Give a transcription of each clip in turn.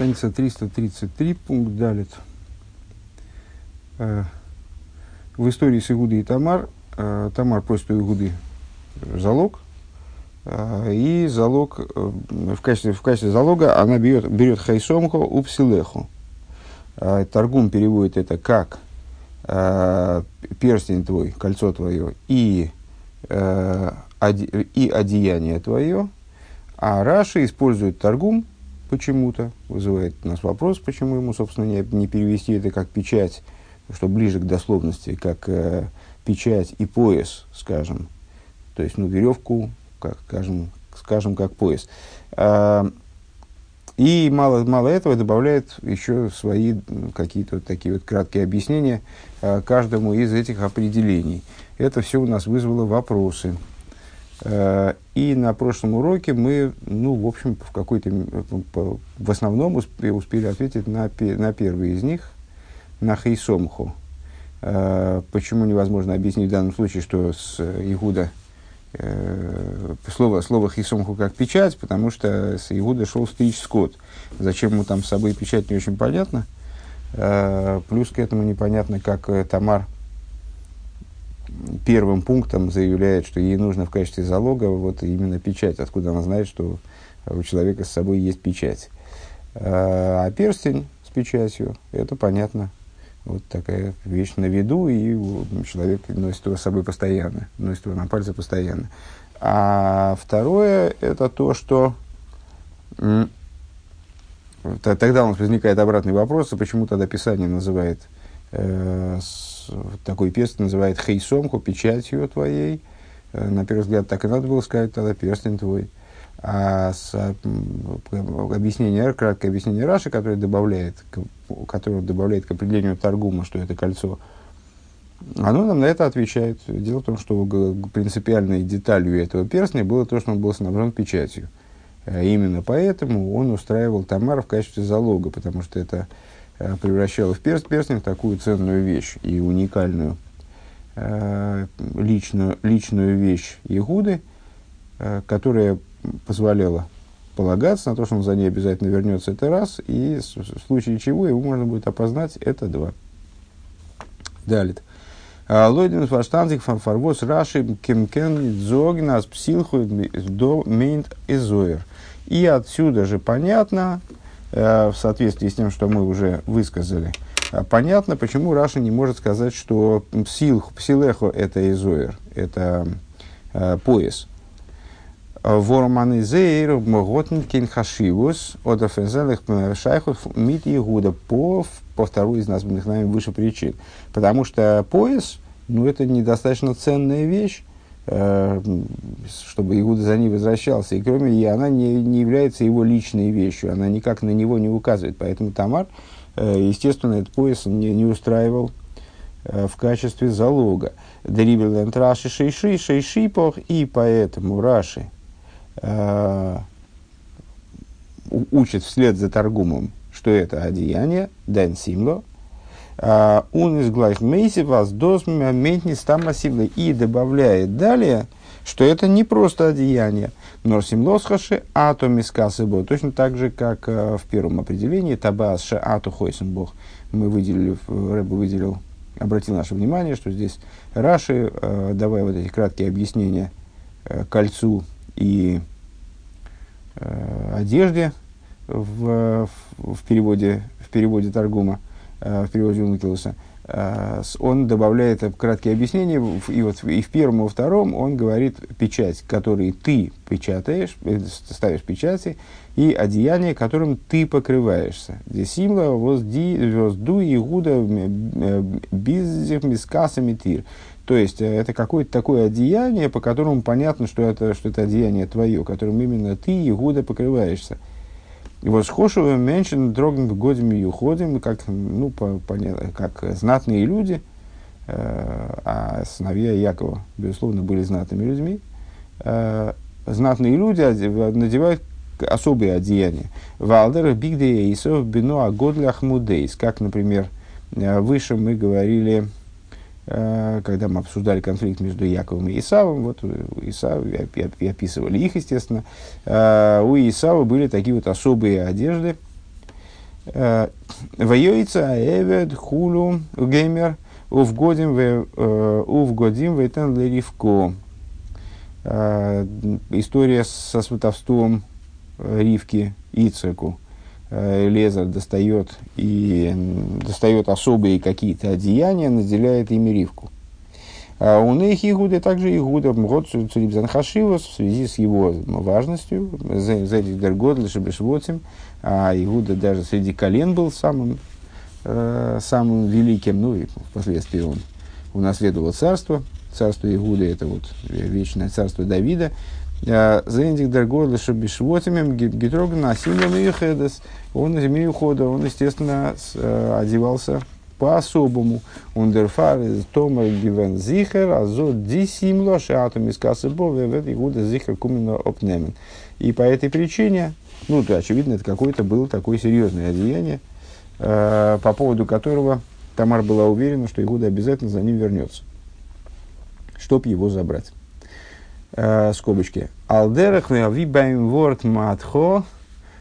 Страница 333, пункт Далит. Э, в истории с Игудой и Тамар, э, Тамар просит у Игуды залог, э, и залог, в качестве, в качестве залога она берет, берет хайсомхо упсилеху. Торгум переводит это как перстень твой, кольцо твое и, и одеяние твое, а Раша использует торгум почему-то, вызывает у нас вопрос, почему ему, собственно, не, не перевести это как печать, что ближе к дословности, как э, печать и пояс, скажем. То есть, ну, веревку, как, скажем, скажем, как пояс. А, и мало, мало этого добавляет еще свои какие-то вот такие вот краткие объяснения а, каждому из этих определений. Это все у нас вызвало вопросы. Э, и на прошлом уроке мы, ну, в общем, в какой-то, в основном успели ответить на, на первый из них, на Хейсомху. Э, почему невозможно объяснить в данном случае, что с Игуда э, слово, слово Хейсомху как печать, потому что с Игуда шел стричь скот. Зачем ему там с собой печать, не очень понятно. Плюс к этому непонятно, как Тамар первым пунктом заявляет, что ей нужно в качестве залога вот именно печать, откуда она знает, что у человека с собой есть печать. А, а перстень с печатью, это понятно. Вот такая вещь на виду, и человек носит его с собой постоянно, носит его на пальце постоянно. А второе, это то, что тогда у нас возникает обратный вопрос, а почему тогда Писание называет такой перстень называет хейсомку, печатью твоей. Э, на первый взгляд, так и надо было сказать, тогда перстень твой. А с, объяснение, краткое объяснение Раши, которое добавляет, которое добавляет к определению торгума, что это кольцо, оно нам на это отвечает. Дело в том, что принципиальной деталью этого перстня было то, что он был снабжен печатью. Э, именно поэтому он устраивал Тамар в качестве залога, потому что это Э, превращала в перст перстень такую ценную вещь и уникальную э, личную, личную вещь Ягуды, э, которая позволяла полагаться на то, что он за ней обязательно вернется, это раз, и в случае чего его можно будет опознать, это два. Далее. Лойден фарштанзик фарвоз раши кемкен зогнас псилху до мейнт изоер. И отсюда же понятно, Э, в соответствии с тем, что мы уже высказали, э, понятно, почему Раша не может сказать, что псил, псилехо – это изоер, это э, пояс. Ворманизейр моготнкин хашивус от офензелых шайхов мит Игуда по, по второй из названных нами выше причин. Потому что пояс, ну, это недостаточно ценная вещь, Э, чтобы Иуда за ней возвращался. И кроме нее, она не, не является его личной вещью, она никак на него не указывает. Поэтому Тамар, э, естественно, этот пояс не, не устраивал э, в качестве залога. Дрибелент Раши Шейши, Шейшипох, и поэтому Раши э, учит вслед за торгумом, что это одеяние, Дэн Симло, он из глайх мейси вас дос ментнис там и добавляет далее, что это не просто одеяние, но симлосхаши ато мискасыбо, точно так же, как э, в первом определении табас ато хойсен бог. Мы выделили, Рэбе выделил, обратил наше внимание, что здесь Раши, э, давая вот эти краткие объяснения э, кольцу и одежде в, в, переводе, в переводе Таргума, Э, в переводе Ункилуса, э, он добавляет краткие объяснения, и вот и в первом, и во втором он говорит печать, которой ты печатаешь, э, ставишь печати, и одеяние, которым ты покрываешься. Здесь симла возди возду игуда мискасами тир. То есть это какое-то такое одеяние, по которому понятно, что это, что это одеяние твое, которым именно ты, Игуда, покрываешься. И вот схожего меньшин дрогн в годами уходим, как, ну, по, понятно, как знатные люди, э, а сыновья Якова, безусловно, были знатными людьми. Э, знатные люди надевают особые одеяния. Валдер бигдеисов бино агодлях мудейс. Как, например, э, выше мы говорили когда мы обсуждали конфликт между Яковом и Исавом, вот Исав, и описывали их, естественно, э, у Исава были такие вот особые одежды, Воюется Эвед, Хулу, Геймер, Увгодим, Увгодим, Вейтен Леривко. История со сватовством Ривки Ицеку. Лезер достает и достает особые какие-то одеяния, наделяет ими Ривку. А у них Игуда также Игуда Мгод Цурибзан Хашивас в связи с его важностью, Зедик Дергод Лешебешвотим, а Игуда даже среди колен был самым, э, самым великим, ну и впоследствии он унаследовал царство, царство Игуда это вот вечное царство Давида, а, Зендик Дергод Лешебешвотим, Гитроган Асимлем и Хедес, он из Миюхода, он, естественно, э, одевался по-особому. Ундерфар из Томер Гивен Зихер, а зо дисимло шатум из Касыбове в этой года Зихер куменно опнемен. И по этой причине, ну, то, очевидно, это какое-то было такое серьезное одеяние, э, по поводу которого Тамар была уверена, что Игуда обязательно за ним вернется, чтоб его забрать. Э, скобочки. Алдерах вибаем ворд матхо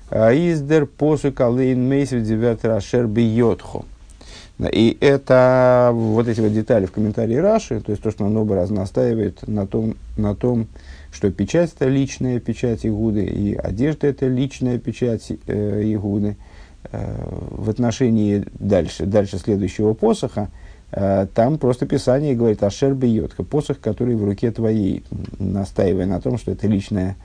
э, издер посук алейн мейсер девятер ашер бьетхо. И это вот эти вот детали в комментарии Раши, то есть то, что он оба раз настаивает на том, на том, что печать это личная печать Игуды, и одежда это личная печать э, Игуды. Э, в отношении дальше, дальше следующего посоха, там просто Писание говорит «Ашер бьетка», посох, который в руке твоей, настаивая на том, что это личная,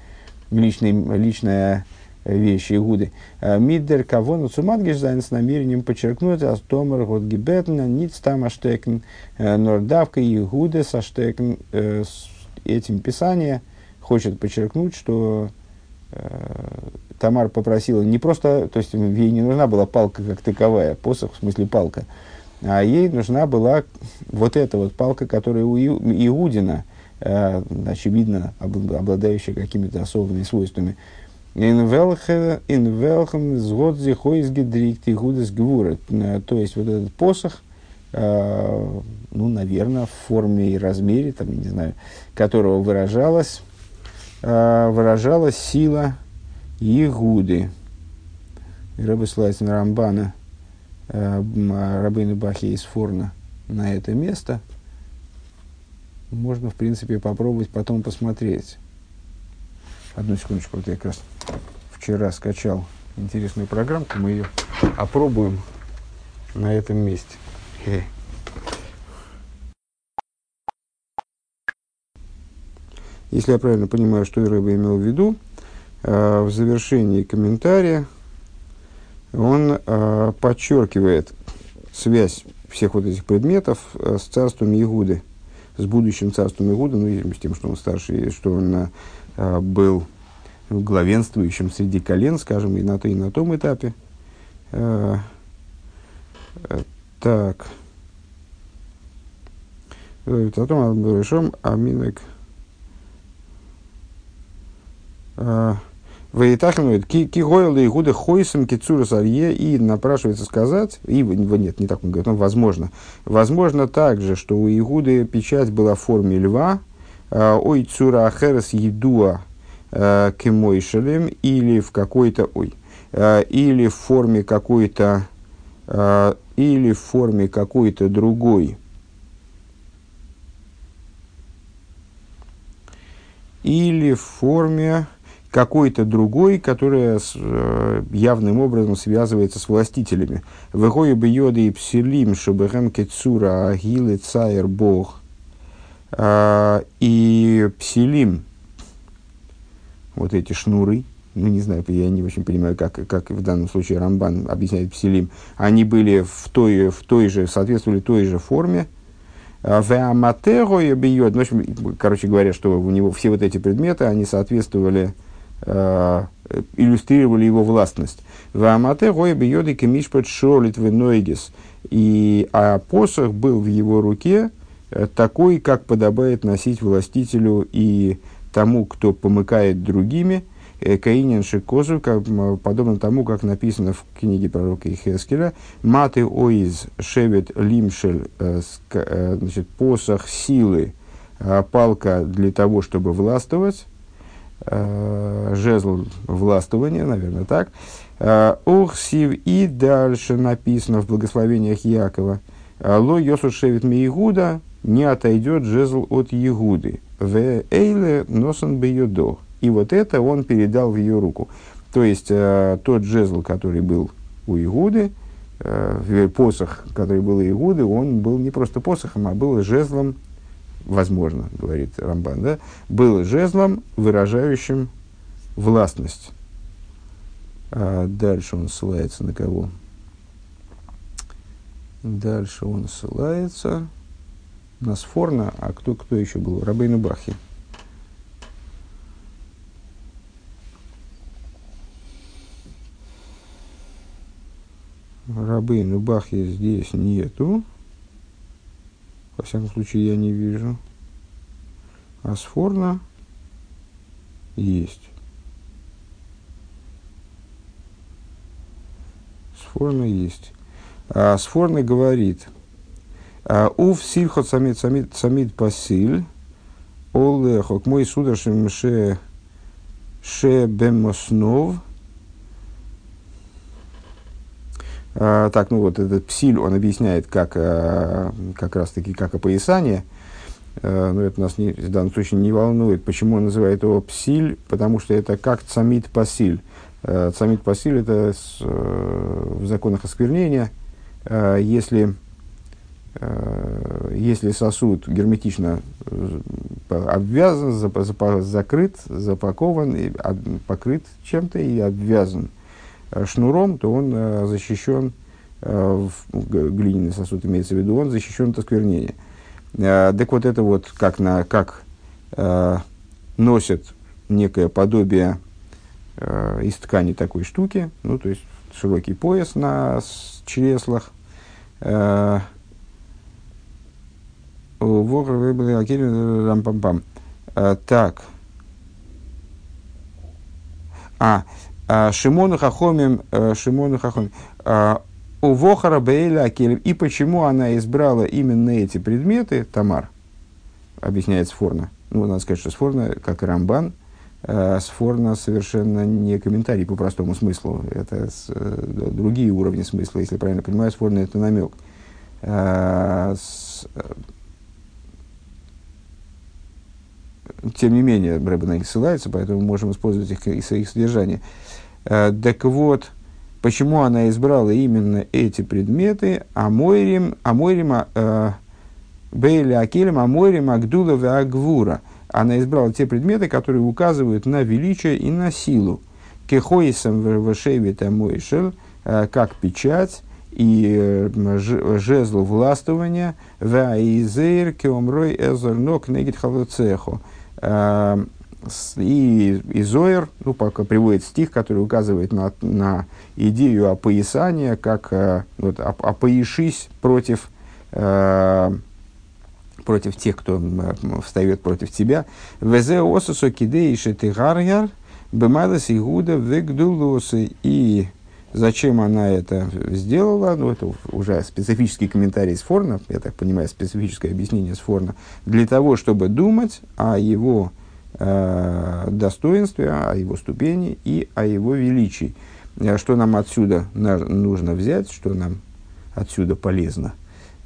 личная, личная вещи Игуды. Э, Миддер кого на цумадгиш с намерением подчеркнуть астомер год гибетна ниц там аштекен э, нордавка Игуды саштекен э, этим писание хочет подчеркнуть, что Тамар попросила не просто, то есть ей не нужна была палка как таковая, посох в смысле палка, а ей нужна была вот эта вот палка, которая у Иудина, очевидно, обладающая какими-то особыми свойствами, welchem згод зихойс гидрикт и гудес гвура. То есть, вот этот посох, э, ну, наверное, в форме и размере, там, не знаю, которого выражалась, э, выражалась сила Егуды. Рабы Слайсен Рамбана, э, Рабыны Бахи из Форна на это место. Можно, в принципе, попробовать потом посмотреть. Одну секундочку, вот я как раз вчера скачал интересную программку, мы ее опробуем на этом месте. Если я правильно понимаю, что Рэба имел в виду, э, в завершении комментария он э, подчеркивает связь всех вот этих предметов э, с царством Ягуды, с будущим царством Ягуды, ну, с тем, что он старший, что он Э, был главенствующим среди колен, скажем, и на, и на том этапе. Э, э, так. Потом решим Аминек. Ваитахнует кигойл и гуда хойсом кицурас арье и напрашивается сказать, и нет, не так он говорит, но возможно. Возможно также, что у Игуды печать была в форме льва, Э, ой цура ахерес едуа э, кемойшелем или в какой-то, ой, э, или в форме какой-то, или в форме какой-то другой, или в форме какой-то другой, которая с, явным образом связывается с властителями. Выходит бы йоды и псилим, чтобы кецура агилы цайр бог – а, и псилим, вот эти шнуры, ну, не знаю, я не очень понимаю, как, как в данном случае Рамбан объясняет псилим, они были в той, в той же, соответствовали той же форме, а, Веаматеро бьет, ну, в общем, короче говоря, что у него все вот эти предметы, они соответствовали, э, иллюстрировали его властность. Веаматеро бьет и кемишпет шолит венойгис. И а посох был в его руке, Э, такой, как подобает носить властителю и тому, кто помыкает другими, э, Каинин Шикозу, подобно тому, как написано в книге пророка Ихескеля, «Маты оиз шевет лимшель», э, значит, посох силы, палка для того, чтобы властвовать, жезл властвования, наверное, так, Охсив и дальше написано в благословениях Якова. Ло Йосу Шевит Миигуда не отойдет жезл от Егуды. В Эйле носан бейодо. И вот это он передал в ее руку. То есть тот жезл, который был у Игуды, э, посох, который был у Игуды, он был не просто посохом, а был жезлом, возможно, говорит Рамбан, да, был жезлом, выражающим властность. А дальше он ссылается на кого? Дальше он ссылается на Сфорна, а кто, кто еще был? Рабейну Бахи. Рабейну Бахи здесь нету. Во всяком случае, я не вижу. А Сфорна есть. Сфорна есть. А Сфорна говорит, «А Уф сильхот самит самит самит пасиль, олехок мой судашим ше ше бемоснов, А, так, ну вот этот псиль, он объясняет, как, а, как раз таки, как опоясание. А, но это нас не, в данном случае не волнует. Почему он называет его псиль? Потому что это как цамит пасиль. Цамит пасиль это с, в законах осквернения. Если, если сосуд герметично обвязан, закрыт, запакован, покрыт чем-то и обвязан – Э, шнуром, то он э, защищен, э, глиняный сосуд имеется в виду, он защищен от осквернения. Так вот это вот как, на, как носят некое подобие из ткани такой штуки, ну, то есть широкий пояс на чреслах, так, а, Шимону Хахомим, э, Шимону Хахомим, а, у Вохара Бейля. И почему она избрала именно эти предметы, Тамар, объясняет Сфорна. Ну, надо сказать, что Сфорна, как и Рамбан, э, Сфорна совершенно не комментарий по простому смыслу. Это э, другие уровни смысла. Если правильно понимаю, Сфорна это намек. С, тем не менее, Рэбе на них ссылается, поэтому можем использовать их, их, их содержание. Э, так вот, почему она избрала именно эти предметы, Амойрим, Амойрим, э, Бейли Акелем, Амойрим, Агдула и Агвура. Она избрала те предметы, которые указывают на величие и на силу. Кехоисом вешевит Амойшел, э, как печать, и жезл властвования, ваизейр кеомрой эзернок негит халуцехо и, и Зоер, ну, пока приводит стих, который указывает на, на идею опоясания, как э, вот, опояшись против, э, против тех, кто встает против тебя. Везе осусо кидеиши тигарьяр, бемайлас игуда вегдулосы. И зачем она это сделала, ну, это уже специфический комментарий с Форна, я так понимаю, специфическое объяснение с Форна, для того, чтобы думать о его э, достоинстве, о его ступени и о его величии. Э, что нам отсюда нужно взять, что нам отсюда полезно?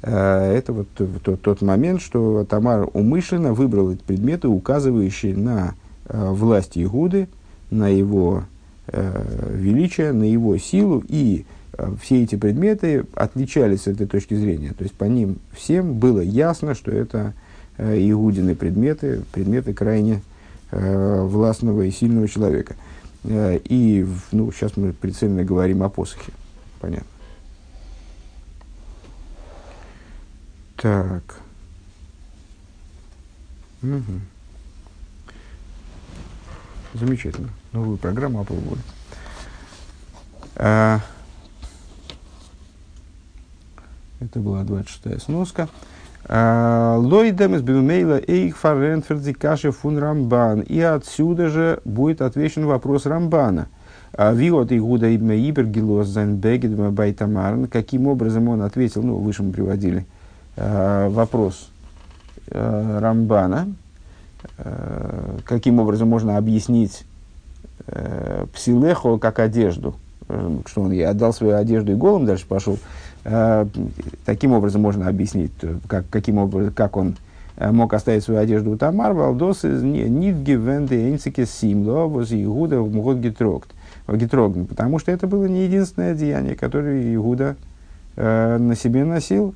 Э, это вот тот, тот момент, что Тамар умышленно выбрал эти предметы, указывающие на э, власть Игуды, на его э, величие, на его силу, и э, все эти предметы отличались с этой точки зрения. То есть по ним всем было ясно, что это э, Игудины предметы, предметы крайне властного и сильного человека. Э, и ну, сейчас мы прицельно говорим о посохе. Понятно. Так. Угу. Замечательно. Новую программу опробовали. А, это была 26-я сноска. Лойдем из Бимейла Эйх Фаренферди Каши фун Рамбан. И отсюда же будет отвечен вопрос Рамбана. Виот Игуда Ибме Ибер Гилос Зайнбегет Байтамарн. Каким образом он ответил, ну, выше мы приводили вопрос Рамбана. Каким образом можно объяснить псилехо как одежду, что он ей отдал свою одежду и голым дальше пошел. Таким образом можно объяснить, как, каким образом, как он мог оставить свою одежду у Тамар, Валдос из Нидги Венде Эйнцике Симло, воз Игуда в Мгот Гитрогт. Потому что это было не единственное одеяние, которое Игуда э, на себе носил.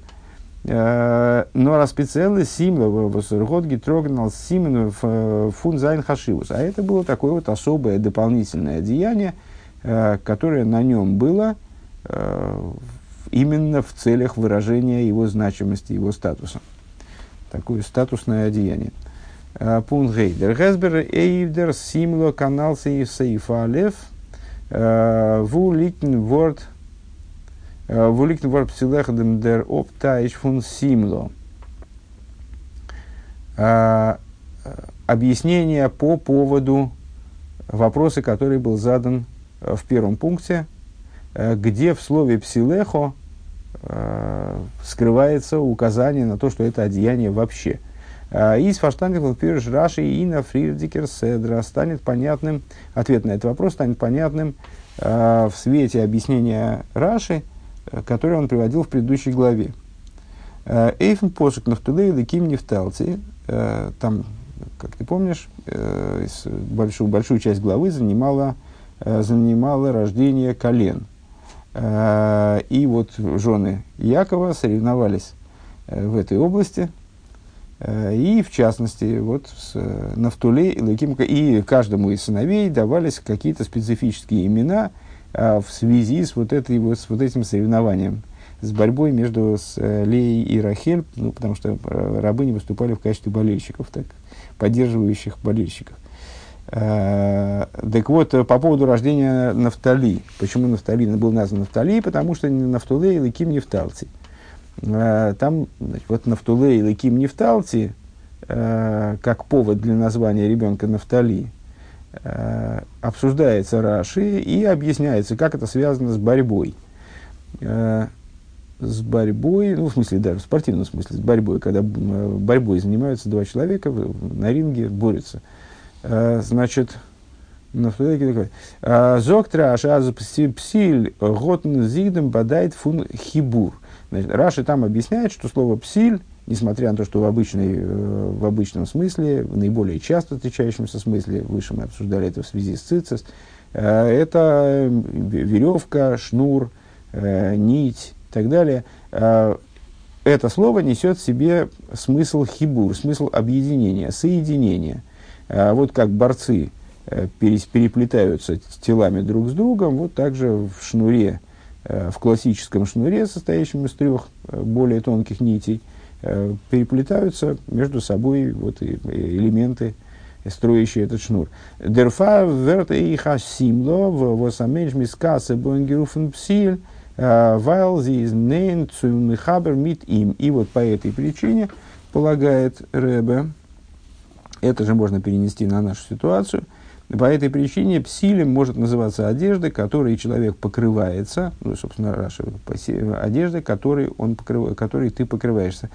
Э, но распецелы Симло, Мгот Гитрогнал Симен Фун Зайн Хашивус. А это было такое вот особое дополнительное одеяние, э, которое на нем было э, именно в целях выражения его значимости, его статуса такое статусное одеяние. А, пункт Гейдер. Гесбер Эйвдер Симло канал Сейфа Алев а, Вуликн Ворд а, Вуликн Ворд Псилехдем Дер Оптайш фун Симло. Объяснение по поводу вопроса, который был задан в первом пункте, где в слове «псилехо» скрывается указание на то, что это одеяние вообще. Э, из фаштангел пирш Раши и на Фрирдикер Седра станет понятным, ответ на этот вопрос станет понятным э, в свете объяснения Раши, который он приводил в предыдущей главе. Эйфен посок нафтулей леким нефталти, там, как ты помнишь, большую, большую часть главы занимала, занимала рождение колен – Э, и вот жены Якова соревновались э, в этой области. Э, и, в частности, вот с Нафтуле и Лакимка, и каждому из сыновей давались какие-то специфические имена в связи с вот, этой, вот, с вот этим соревнованием, с борьбой между с Леей и Рахель, ну, потому что рабы не выступали в качестве болельщиков, так, поддерживающих болельщиков. Э, так вот, э, по поводу рождения Нафтали. Почему Нафтали был назван Нафтали? Потому что Нафтуле и Лаким Нефталти. Э, там, значит, вот Нафтуле и Лаким Нефталти, как повод для названия ребенка Нафтали, обсуждается Раши и объясняется, как это связано с борьбой. С борьбой, ну, в смысле, даже в спортивном смысле, с борьбой, когда борьбой занимаются два человека на ринге, борются – значит, «А, Зоктра Ашаз Псиль Готн Зигдем Бадайт Фун Хибур. Значит, Раши там объясняет, что слово псиль, несмотря на то, что в, обычной, э, в обычном смысле, в наиболее часто встречающемся смысле, выше мы обсуждали это в связи с цицис, э, это веревка, шнур, нить и так далее. Это слово несет в себе смысл хибур, смысл объединения, соединения – вот как борцы э, переплетаются телами друг с другом, вот также в шнуре, э, в классическом шнуре, состоящем из трех э, более тонких нитей, переплетаются между собой вот элементы, строящие этот шнур. Дерфа верт и хасимло в восамедж мискасе бонгеруфен псиль вайл зи из нейн цуйнхабер мит им. И вот по этой причине, полагает Ребе, это же можно перенести на нашу ситуацию. По этой причине псилем может называться одежда, которой человек покрывается, ну, собственно, Раша, одежда, которой, он покрыв, которой ты покрываешься,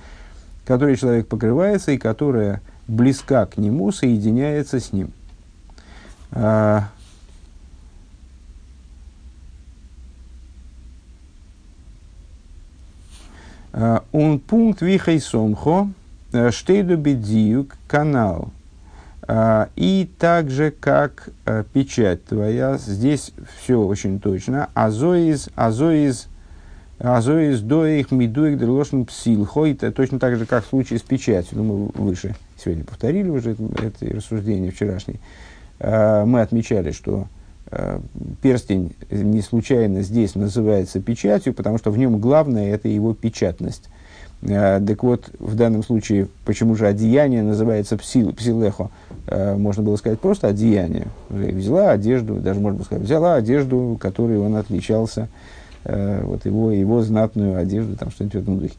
которой человек покрывается и которая близка к нему, соединяется с ним. А, а он пункт вихай сомхо, э, штейду бедиюк канал – а, и также как а, печать твоя, здесь все очень точно. Азоиз, азоиз, азоиз доих мидуих дрелошн псилхо. Это точно так же, как в случае с печатью. Ну, мы выше сегодня повторили уже это рассуждение вчерашнее. А, мы отмечали, что перстень не случайно здесь называется печатью, потому что в нем главное это его печатность. Э, так вот, в данном случае, почему же одеяние называется псил, псилехо? Э, можно было сказать просто одеяние. Взяла одежду, даже можно было сказать, взяла одежду, которой он отличался, э, вот его, его знатную одежду, там что-нибудь в этом духе.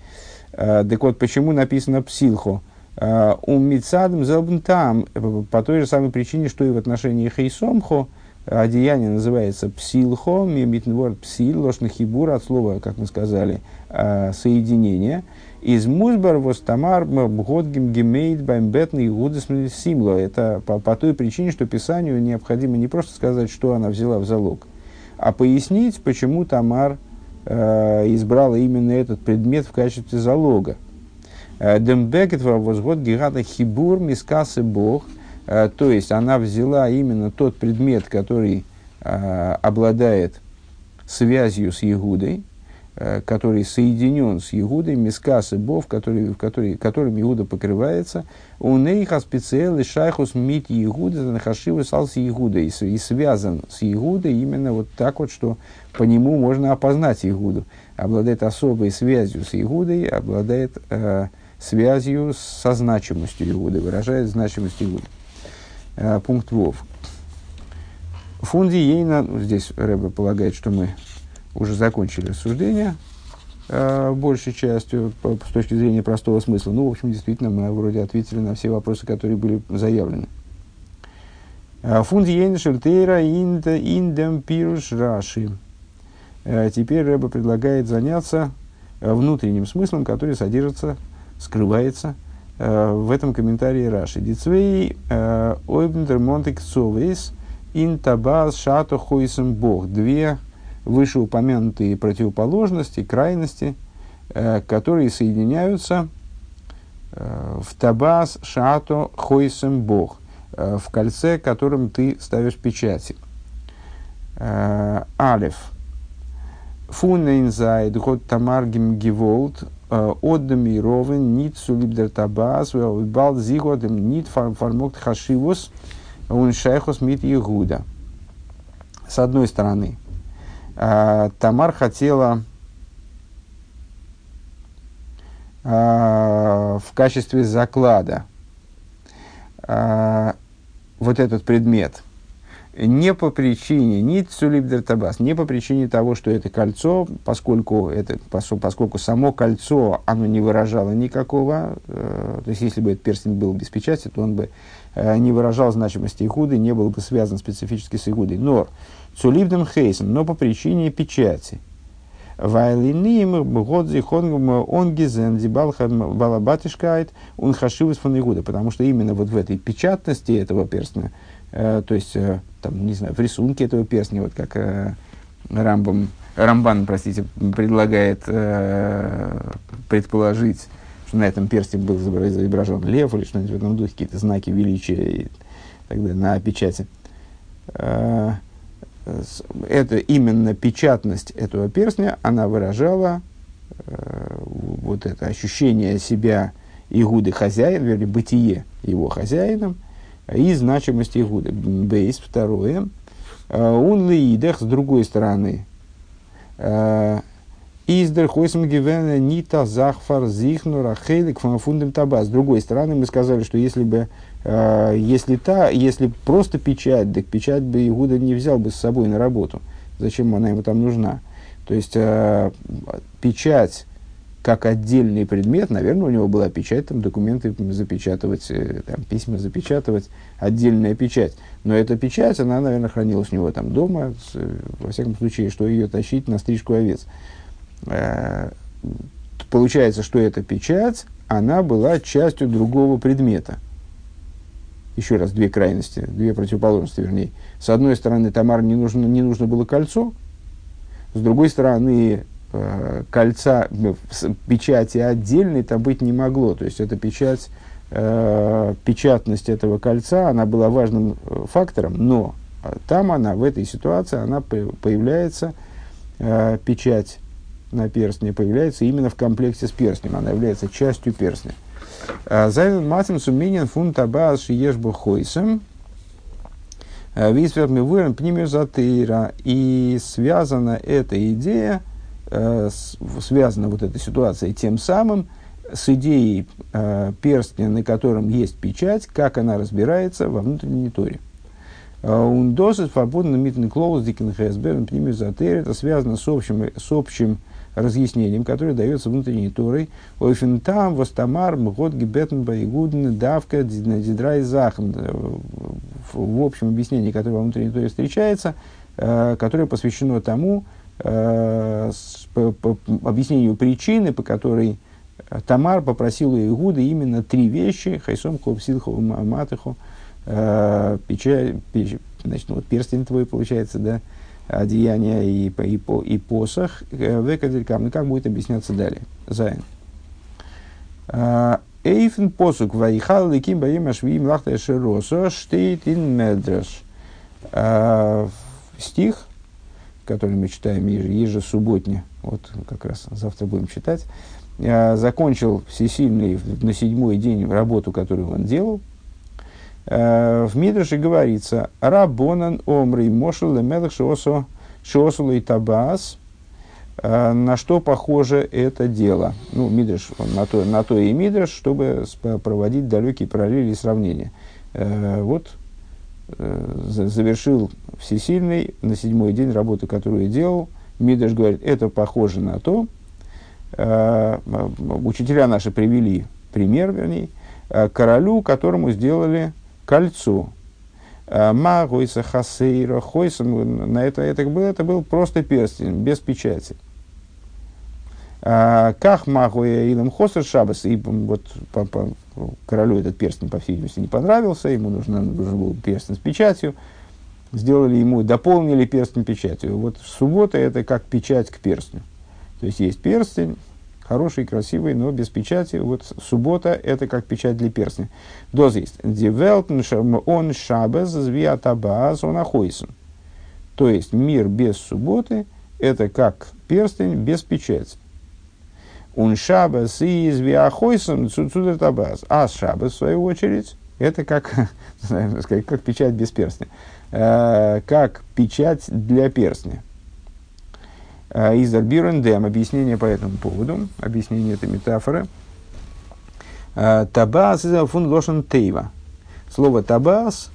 Так вот, почему написано псилхо? У Мицадом там по той же самой причине, что и в отношении Хейсомхо, одеяние называется псилхо, мимитнворд псил, ложнахибур, от слова, как мы сказали, соединение – из Музбар Востамар Бгодгим Гемейд Баймбетный Гудес Симло. Это по, по той причине, что Писанию необходимо не просто сказать, что она взяла в залог, а пояснить, почему Тамар э, избрала именно этот предмет в качестве залога. Э, Дембекет возгод гигата хибур мискасы бог. Э, то есть она взяла именно тот предмет, который э, обладает связью с Егудой, который соединен с Иудой, Мискас и Бов, который, в который, которым Иуда покрывается, у нейха специальный шайхус мит Иуда, нахашивы сал с Иудой, и, и связан с Иудой именно вот так вот, что по нему можно опознать Иуду. Обладает особой связью с Иудой, обладает э, связью со значимостью Иуды, выражает значимость Иуды. Э, пункт Вов. Фунди Ейна, здесь Рэбе полагает, что мы уже закончили рассуждение э, большей частью с точки зрения простого смысла. Ну, в общем, действительно, мы вроде ответили на все вопросы, которые были заявлены. Э, Фунд Йеншельтейра индем пируш раши. Э, теперь Рэба предлагает заняться внутренним смыслом, который содержится, скрывается в этом комментарии Раши. Дицвей ойбнтер монтек совейс ин табаз бог. Две вышеупомянутые противоположности, крайности, э, которые соединяются э, в табас шато хойсем бог, э, в кольце, которым ты ставишь печати. Э, алев. Фуннейнзайд год тамаргим гиволт э, отдами ровен нит сулибдер табас бал зигодем нит фармокт хашивус он шайхус мит егуда. С одной стороны, Тамар хотела а, в качестве заклада а, вот этот предмет не по причине, не цулибдер табас, не по причине того, что это кольцо, поскольку, это, поскольку само кольцо, оно не выражало никакого, э, то есть если бы этот перстень был без печати, то он бы э, не выражал значимости Игуды, не был бы связан специфически с Игудой. Но Цулибдем хейсен, но по причине печати. Вайлиним годзи он гизен дибалхам балабатишкайт он хашивус фон Игуда. Потому что именно вот в этой печатности этого перстня, э, то есть, э, там, не знаю, в рисунке этого перстня, вот как э, Рамбам, Рамбан, простите, предлагает э, предположить, что на этом персте был изображен лев или что-нибудь в этом духе, какие-то знаки величия и так далее, на печати. Э, это именно печатность этого перстня, она выражала э, вот это ощущение себя Игуды хозяин, вернее, бытие его хозяином и значимость Игуды. Бейс, второе. Он э, лиидах, с другой стороны, э, Издер хойсм гивена нита захфар зихнура хелик фундам таба. С другой стороны, мы сказали, что если бы э, если, та, если просто печать, так печать бы Игуда не взял бы с собой на работу. Зачем она ему там нужна? То есть э, печать как отдельный предмет, наверное, у него была печать, там документы запечатывать, э, там, письма запечатывать, отдельная печать. Но эта печать, она, наверное, хранилась у него там дома, во всяком случае, что ее тащить на стрижку овец. Получается, что эта печать, она была частью другого предмета. Еще раз, две крайности, две противоположности, вернее. С одной стороны, Тамар не нужно, не нужно было кольцо, с другой стороны, э, кольца, э, печати отдельной там быть не могло. То есть, эта печать, э, печатность этого кольца, она была важным э, фактором, но там она, в этой ситуации, она появляется, э, печать на перстне появляется именно в комплекте с перстнем. Она является частью перстня. А, Зайвен матем суменен фун табас шиешбу хойсем. А, Висверт мы вырем пнимезатыра. И связана эта идея, э, связана вот эта ситуация тем самым, с идеей э, перстня, на котором есть печать, как она разбирается во внутренней торе. Ундосит свободно митный клоус дикенхэсберн пнимезатыр. Это связано с общим, с общим разъяснением, которое дается внутренней Торой. Ойфен там, востамар, мгот, гибетн, байгудн, давка, дидрай, захм. В общем объяснении, которое во внутренней Торе встречается, э, которое посвящено тому, э, по, по, объяснению причины, по которой Тамар попросил у Игуда именно три вещи, хайсом, хопсилху, матыху, э, печать, значит, ну, вот перстень твой, получается, да, одеяния и, и, и посох, векаделькам, и как будет объясняться далее. Зайн. Эйфен посук вайхал ликим баим ашвиим лахта широсо штейт ин медраш. Стих, который мы читаем ежесубботне, вот как раз завтра будем читать, закончил всесильный на седьмой день работу, которую он делал, в Мидраше говорится, Рабонан омри мошел лемелах шиосу и табас, на что похоже это дело. Ну, Мидраш, он на то, на то и Мидраш, чтобы проводить далекие параллели и сравнения. Вот завершил всесильный на седьмой день работы, которую делал. Мидраш говорит, это похоже на то. Учителя наши привели пример, вернее, королю, которому сделали кольцо. А, Магойса хасейра хойсом, на это, это, был, это был просто перстень, без печати. А, как магуя илам хосер шабас, и вот по, по, королю этот перстень, по всей видимости, не понравился, ему нужно, нужен был перстень с печатью, сделали ему, дополнили перстень печатью. Вот суббота это как печать к перстню. То есть есть перстень, хороший, красивый, но без печати. Вот суббота – это как печать для перстня. Доз есть. Девелтн он шабез звиатабаз он ахойсен. То есть мир без субботы – это как перстень без печати. Он шабас и звиахойсен цудертабаз. А шабас, в свою очередь, это как, как печать без перстня. Э, как печать для перстня. Э, из Альбирендем, объяснение по этому поводу, объяснение этой метафоры. Э, табас из фун лошен тейва. Слово табас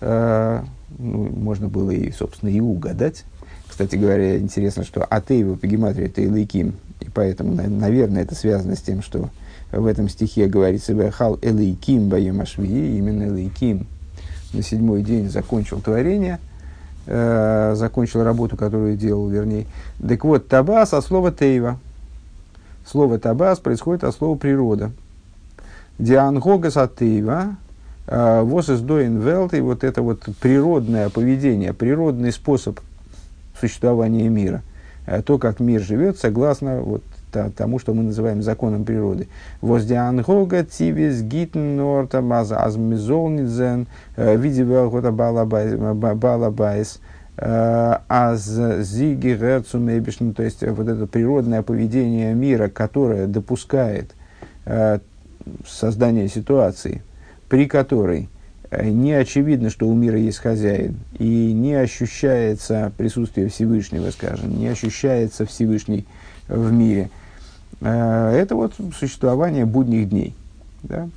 э, ну, можно было и, собственно, и угадать. Кстати говоря, интересно, что атеева по гематрии это Элейким, и поэтому, наверное, это связано с тем, что в этом стихе говорится «Хал Элейким Баемашви», именно Элейким на седьмой день закончил творение – э, закончил работу, которую делал, вернее. Так вот, табас от слова тейва. Слово табас происходит от слова природа. Диангогас от тейва, э, вос из доин велт, и вот это вот природное поведение, природный способ существования мира. Э, то, как мир живет, согласно вот тому, что мы называем законом природы. Воздиангога тивис гитн норта маза азмизолнидзен э, велхота балабайс э, аз зиги герцумебишн, то есть вот это природное поведение мира, которое допускает э, создание ситуации, при которой не очевидно, что у мира есть хозяин, и не ощущается присутствие Всевышнего, скажем, не ощущается Всевышний в мире – Э, это вот существование будних дней. Да?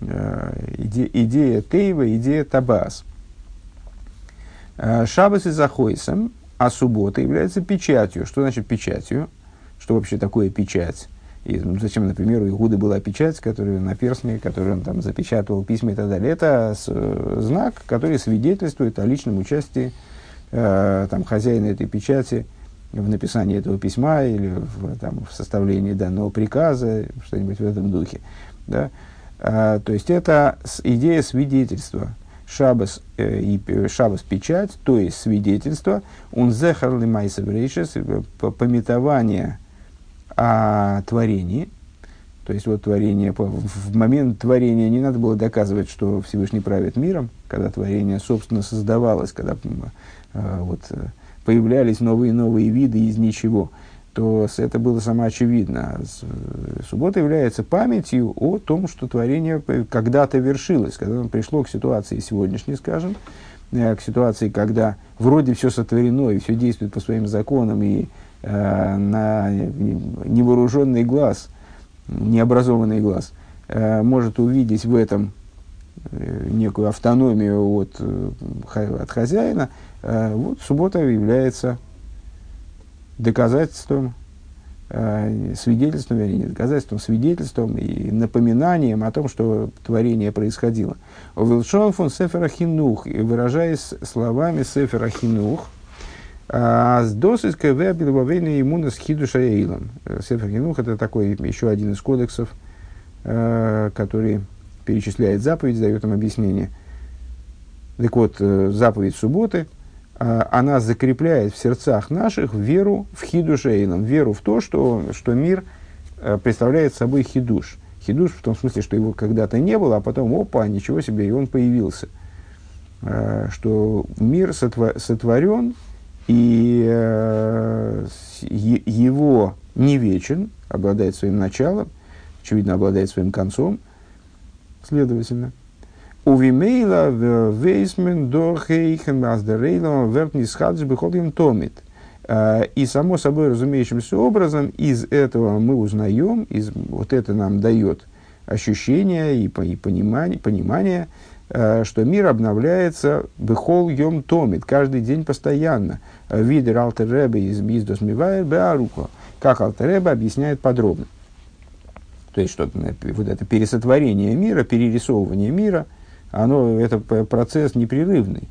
Э, иде, идея Тейва, идея Табас. Э, Шабас и Захойсом, а суббота является печатью. Что значит печатью? Что вообще такое печать? И ну, зачем, например, у Игуды была печать, которую на перстне, которую он там запечатывал письма и так далее. Это с, знак, который свидетельствует о личном участии э, там, хозяина этой печати – в написании этого письма или в, там, в составлении данного приказа, что-нибудь в этом духе. Да? А, то есть это идея свидетельства. Шабас, э, и, э, шабас печать, то есть свидетельство, он зехарли майсабрейшес, э, пометование о творении, то есть вот творение, в момент творения не надо было доказывать, что Всевышний правит миром, когда творение, собственно, создавалось, когда э, вот, появлялись новые и новые виды из ничего, то это было самоочевидно. Суббота является памятью о том, что творение когда-то вершилось, когда оно пришло к ситуации сегодняшней, скажем, э, к ситуации, когда вроде все сотворено и все действует по своим законам, и э, на невооруженный глаз, необразованный глаз э, может увидеть в этом э, некую автономию от, э, от хозяина, Э, вот суббота является доказательством, э, свидетельством, вернее, доказательством, свидетельством и напоминанием о том, что творение происходило. Вилшон фон Сефера Хинух, выражаясь словами Сефера Хинух, а с досыс КВ Билбавейна иммуна с Хидуша Эйлом. Сефер Хинух это такой еще один из кодексов, э, который перечисляет заповедь, дает им объяснение. Так вот, заповедь субботы – она закрепляет в сердцах наших веру в хидушейном, веру в то, что, что мир представляет собой хидуш. Хидуш в том смысле, что его когда-то не было, а потом, опа, ничего себе, и он появился. Что мир сотворен, и его не вечен, обладает своим началом, очевидно, обладает своим концом, следовательно. У Вимейла вейсмен дорхейхен аздерейла вертнис хадж бихолим томит. И само собой разумеющимся образом из этого мы узнаем, из, вот это нам дает ощущение и, и понимание, понимание, что мир обновляется бехол йом томит, каждый день постоянно. Видер альтер из биздос мивайр беаруко, как альтер объясняет подробно. То есть, что вот это пересотворение мира, перерисовывание мира, оно, это процесс непрерывный.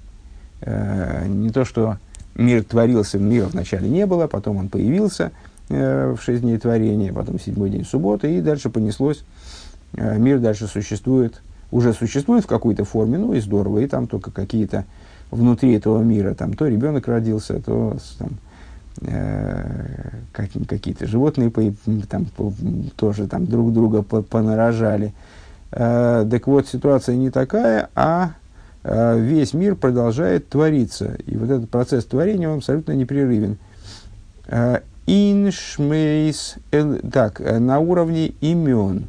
Э, не то, что мир творился, мира вначале не было, потом он появился э, в шесть дней творения, потом седьмой день субботы, и дальше понеслось. Э, мир дальше существует, уже существует в какой-то форме, ну и здорово, и там только какие-то внутри этого мира, там то ребенок родился, то там, Э, какие-то животные там, тоже там друг друга понарожали. Э, так вот, ситуация не такая, а э, весь мир продолжает твориться. И вот этот процесс творения, он абсолютно непрерывен. Иншмейс, так, на уровне имен.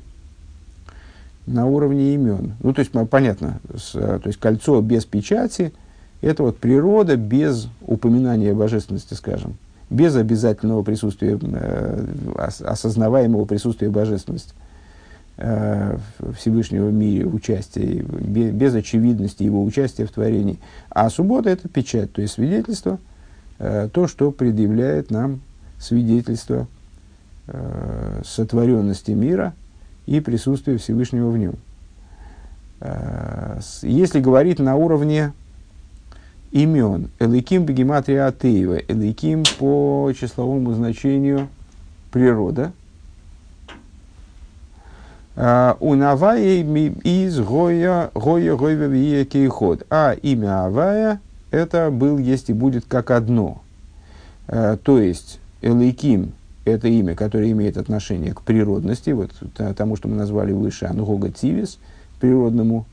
На уровне имен. Ну, то есть, понятно, с, то есть кольцо без печати – это вот природа без упоминания божественности, скажем без обязательного присутствия, э, осознаваемого присутствия божественности э, Всевышнего в мире, участия, без, очевидности его участия в творении. А суббота – это печать, то есть свидетельство, э, то, что предъявляет нам свидетельство э, сотворенности мира и присутствия Всевышнего в нем. Э, если говорить на уровне имен. Эликим бегематрия Атеева. Эликим по числовому значению природа. А, у Навая из Гоя, Гоя, Гойва, Вия, Кейход. А имя Авая это был, есть и будет как одно. А, то есть, Элейким – это имя, которое имеет отношение к природности, вот тому, что мы назвали выше Ангога Тивис, природному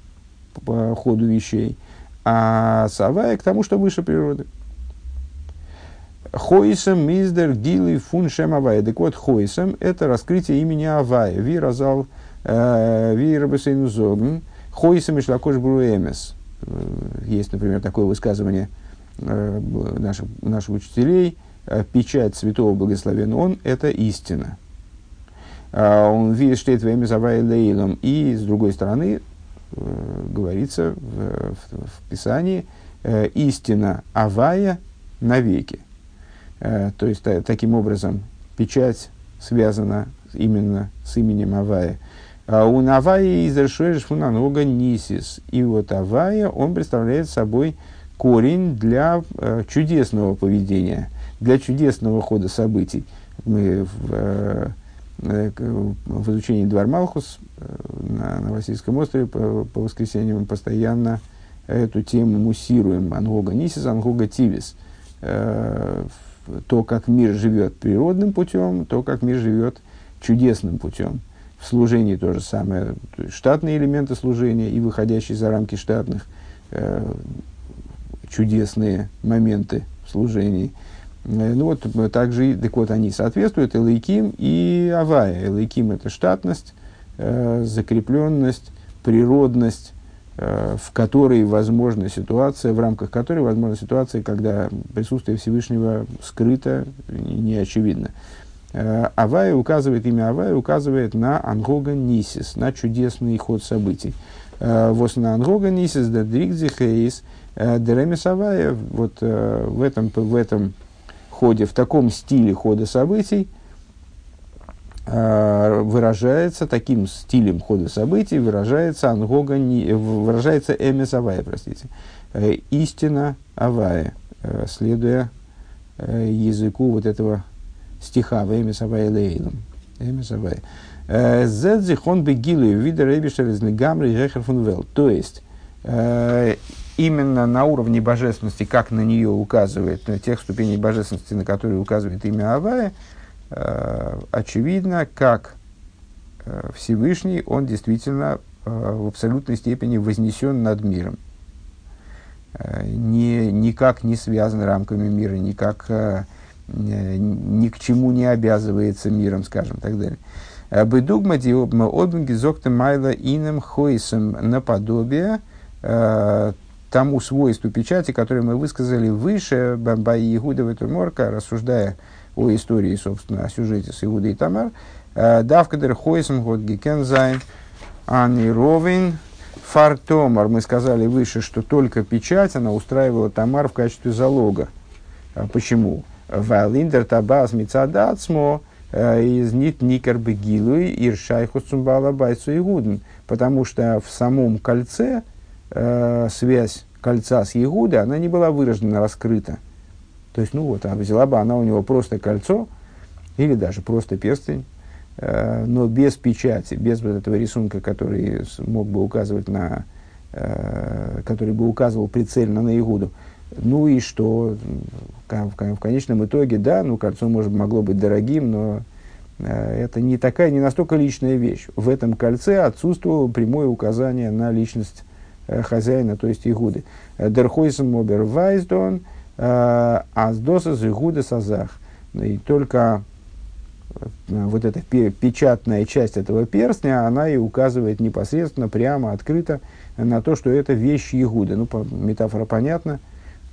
ходу вещей – а Савая к тому, что выше природы. Хойсом миздер гили фун шем авая. Так вот, хойсом – это раскрытие имени Авая. Виразал вирабасейну зогн. Хойсом и шлакош бруэмес. Э, есть, например, такое высказывание э, наших, наших учителей. Печать святого благословен он – это истина. А он видит, что это лейлом. И, с другой стороны, Э, говорится в, в, в Писании, э, истина Авая навеки. Э, то есть, та, таким образом, печать связана именно с именем Авая. А у Навая изрешуешь фунанога нисис. И вот Авая, он представляет собой корень для э, чудесного поведения, для чудесного хода событий. Мы в, э, Э, в изучении Двор Малхус э, на, на Васильском острове по, по воскресеньям постоянно эту тему муссируем. Ангога Нисис, Ангога Тивис. То, как мир живет природным путем, то, как мир живет чудесным путем. В служении то же самое. То есть штатные элементы служения и выходящие за рамки штатных чудесные моменты в служении – Э, ну вот э, также, так вот они соответствуют Элейким и Авая. Элейким это штатность, э, закрепленность, природность, э, в которой возможна ситуация, в рамках которой возможна ситуация, когда присутствие Всевышнего скрыто, не очевидно. Э, Авая указывает, имя Авая указывает на Ангога Нисис, на чудесный ход событий. Э, вот на Ангога Нисис, да Дригзи Хейс, Деремис Авая, вот в этом, в этом ходе, в таком стиле хода событий э, выражается, таким стилем хода событий выражается ангога, выражается эмес авая, простите, э, истина авая, э, следуя языку вот этого стиха в эмес авая лейлом. Зедзихон бегилу вида рейбишер из негамри рехер фун То есть, именно на уровне божественности, как на нее указывает, на тех ступеней божественности, на которые указывает имя Авая, э, очевидно, как э, Всевышний, он действительно э, в абсолютной степени вознесен над миром. Э, не, никак не связан рамками мира, никак э, ни к чему не обязывается миром, скажем, так далее. Э, Бедугмати обнги зокта майла иным хойсом наподобие э, тому свойству печати, которое мы высказали выше, Бамбай Игуда Ветуморка, рассуждая о истории, собственно, о сюжете с Игудой и Тамар, э, Давкадер Хойсом Год Гекензайн Ани Ровин Фартомар. Мы сказали выше, что только печать, она устраивала Тамар в качестве залога. Почему? Валиндер Табас Мицадацмо – Э, из нит никер бегилуй иршайху цумбала байцу игуден. Потому что в самом кольце э, связь кольца с Егудой, она не была выражена, раскрыта. То есть, ну вот, а взяла бы она у него просто кольцо, или даже просто перстень, э, но без печати, без вот этого рисунка, который мог бы указывать на, э, который бы указывал прицельно на Егуду. Ну и что в конечном итоге, да, ну кольцо может, могло быть дорогим, но э, это не такая, не настолько личная вещь. В этом кольце отсутствовало прямое указание на личность э, хозяина, то есть Игуды. Дерхойсом обер вайздон, э, аздосас Игуды сазах. И только вот эта печатная часть этого перстня, она и указывает непосредственно, прямо, открыто на то, что это вещь Егуда. Ну, метафора понятна.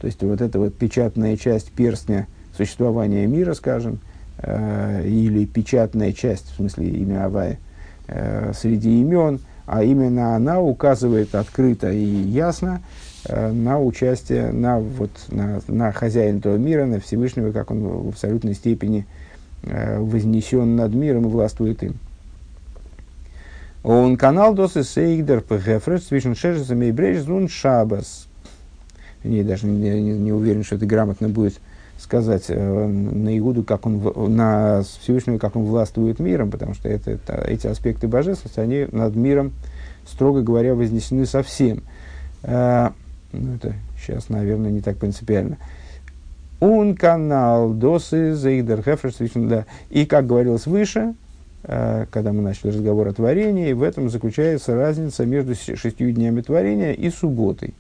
То есть вот эта вот печатная часть перстня существования мира, скажем, э, или печатная часть, в смысле имя Авая, э, среди имен, а именно она указывает открыто и ясно э, на участие, на, вот, на, на хозяина этого мира, на Всевышнего, как он в абсолютной степени э, вознесен над миром и властвует им. Он канал досы сейгдер пгефреш свишен шешесами и брежзун шабас я даже не, не, не уверен, что это грамотно будет сказать э, на Игуду, как он, на Всевышнего, как он властвует миром, потому что это, это, эти аспекты божественности, они над миром, строго говоря, вознесены совсем. Э, ну, это сейчас, наверное, не так принципиально. Он канал досы заидер да. И, как говорилось выше, э, когда мы начали разговор о творении, в этом заключается разница между шестью днями творения и субботой.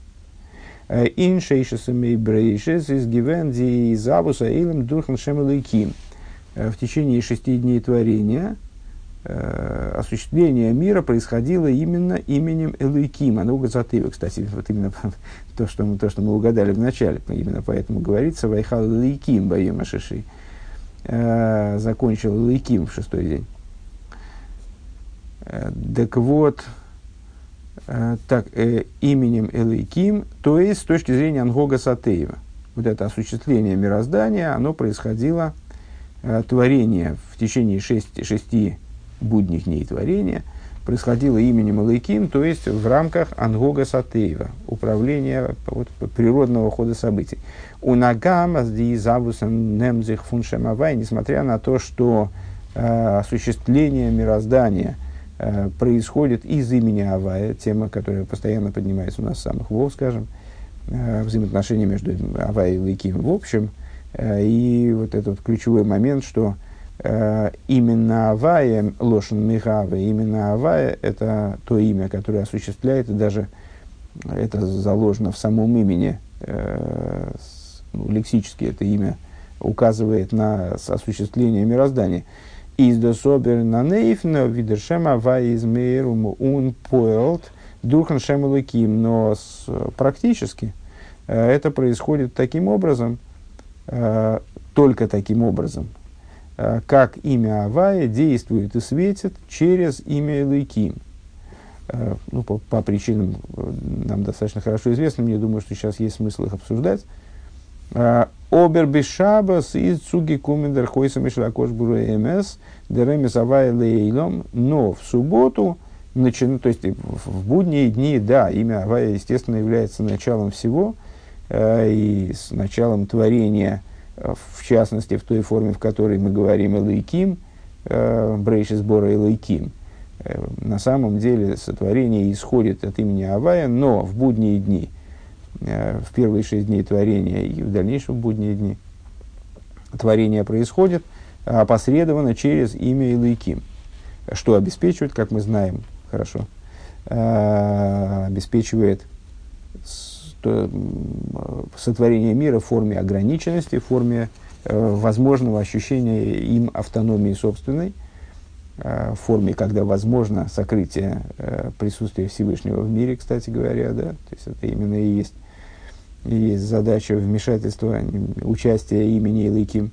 Иншейшесами брейшес из гивенди из авуса илем дурхан шемелайким. Э, в течение шести дней творения э, осуществление мира происходило именно именем Элайким. Оно угазатыва, кстати, вот именно то что, мы, то, что мы угадали в начале. Именно поэтому говорится Вайхал Элайким Баем Ашиши. Э, закончил Элайким в шестой день. Так вот, Э, так, э, именем Элейким, то есть с точки зрения Ангога Сатеева. Вот это осуществление мироздания, оно происходило, э, творение в течение шести, шести будних дней творения, происходило именем Элейким, то есть в рамках Ангога Сатеева, управления вот, природного хода событий. У Нагама завусом немзих фуншемавай, несмотря на то, что э, осуществление мироздания – Э, происходит из имени Авая, тема, которая постоянно поднимается у нас самых Вов, скажем, э, взаимоотношения между Авая и Лейким в общем. Э, и вот этот ключевой момент, что именно Авая, Лошен Михава, именно Авая – это то имя, которое осуществляет, и даже это заложено в самом имени, ну, лексически это имя указывает на осуществление мироздания – из дособер на нейфно видершема ваизмейрум ун поэлт дурхан шемалыким. Но с, практически это происходит таким образом, только таким образом, как имя Авая действует и светит через имя Элайким. Ну, по, по причинам нам достаточно хорошо известным, я думаю, что сейчас есть смысл их обсуждать. Обер бешабас из цуги кумендер хойса мишлакош буру эмс деремес авай лейлом. Но в субботу, начи, то есть в будние дни, да, имя Авая, естественно, является началом всего э, и с началом творения, э, в частности, в той форме, в которой мы говорим Элайким, э, Брейши сбора Элайким. Э, на самом деле сотворение исходит от имени Авая, но в будние дни – в первые шесть дней творения и в дальнейшем будние дни. Творение происходит опосредованно через имя Илайким, что обеспечивает, как мы знаем хорошо, обеспечивает сотворение мира в форме ограниченности, в форме возможного ощущения им автономии собственной, в форме, когда возможно сокрытие присутствия Всевышнего в мире, кстати говоря, да, то есть это именно и есть есть задача вмешательства, участия имени Илыким.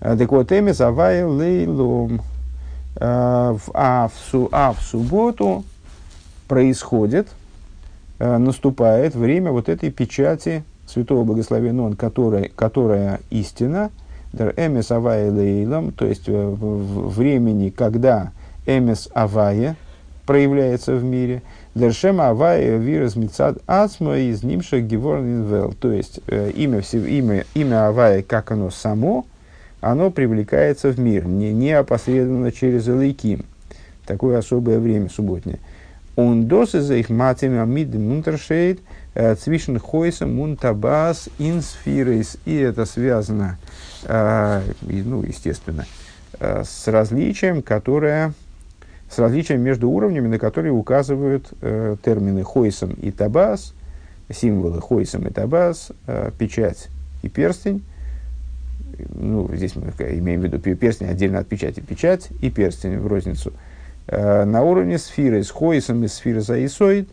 А, так вот, Эмис Авай Лейлом. А, а в, су, а в субботу происходит, а, наступает время вот этой печати Святого Благословен Он, которая, которая истина, Эмес Авая Лейлом, то есть э, в, времени, когда Эмес Авая проявляется в мире – Дершема Авая Вирус Мицад Ацма из Нимша Геворн То есть э, имя, имя, имя Авая, как оно само, оно привлекается в мир, не, не опосредованно через Элейким. Такое особое время субботнее. Он досы за их матами амид мунтершейд э, цвишен хойсом мунтабас инсфирейс. И это связано, э, ну, естественно, с различием, которое с различием между уровнями, на которые указывают э, термины хойсом и табас, символы хойсом и табас, э, печать и перстень. Ну, здесь мы имеем в виду перстень отдельно от печати, печать и перстень в розницу. Э, на уровне сферы с хойсом и сферы за исоид,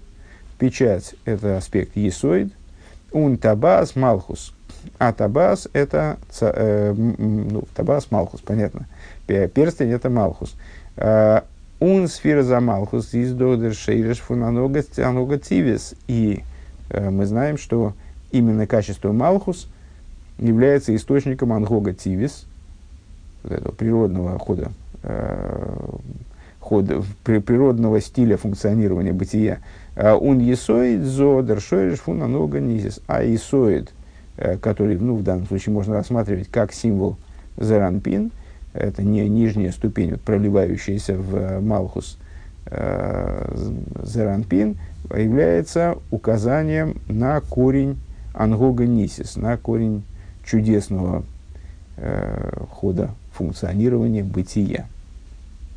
печать – это аспект есоид, ун табас малхус, а табас – это э, ну, табас малхус, понятно. Перстень – это малхус. Э, он сфера за Малхус из Додер Шейреш Фунанога Тивис. И э, мы знаем, что именно качество Малхус является источником Ангога Тивис, вот этого природного хода, э, хода природного стиля функционирования бытия. Он есоид зодер шойреш фунанога низис. А есоид, э, который ну, в данном случае можно рассматривать как символ Зеранпин – это не нижняя ступень, вот, проливающаяся в э, Малхус э, Зеранпин, является указанием на корень Ангога Нисис, на корень чудесного э, хода функционирования бытия.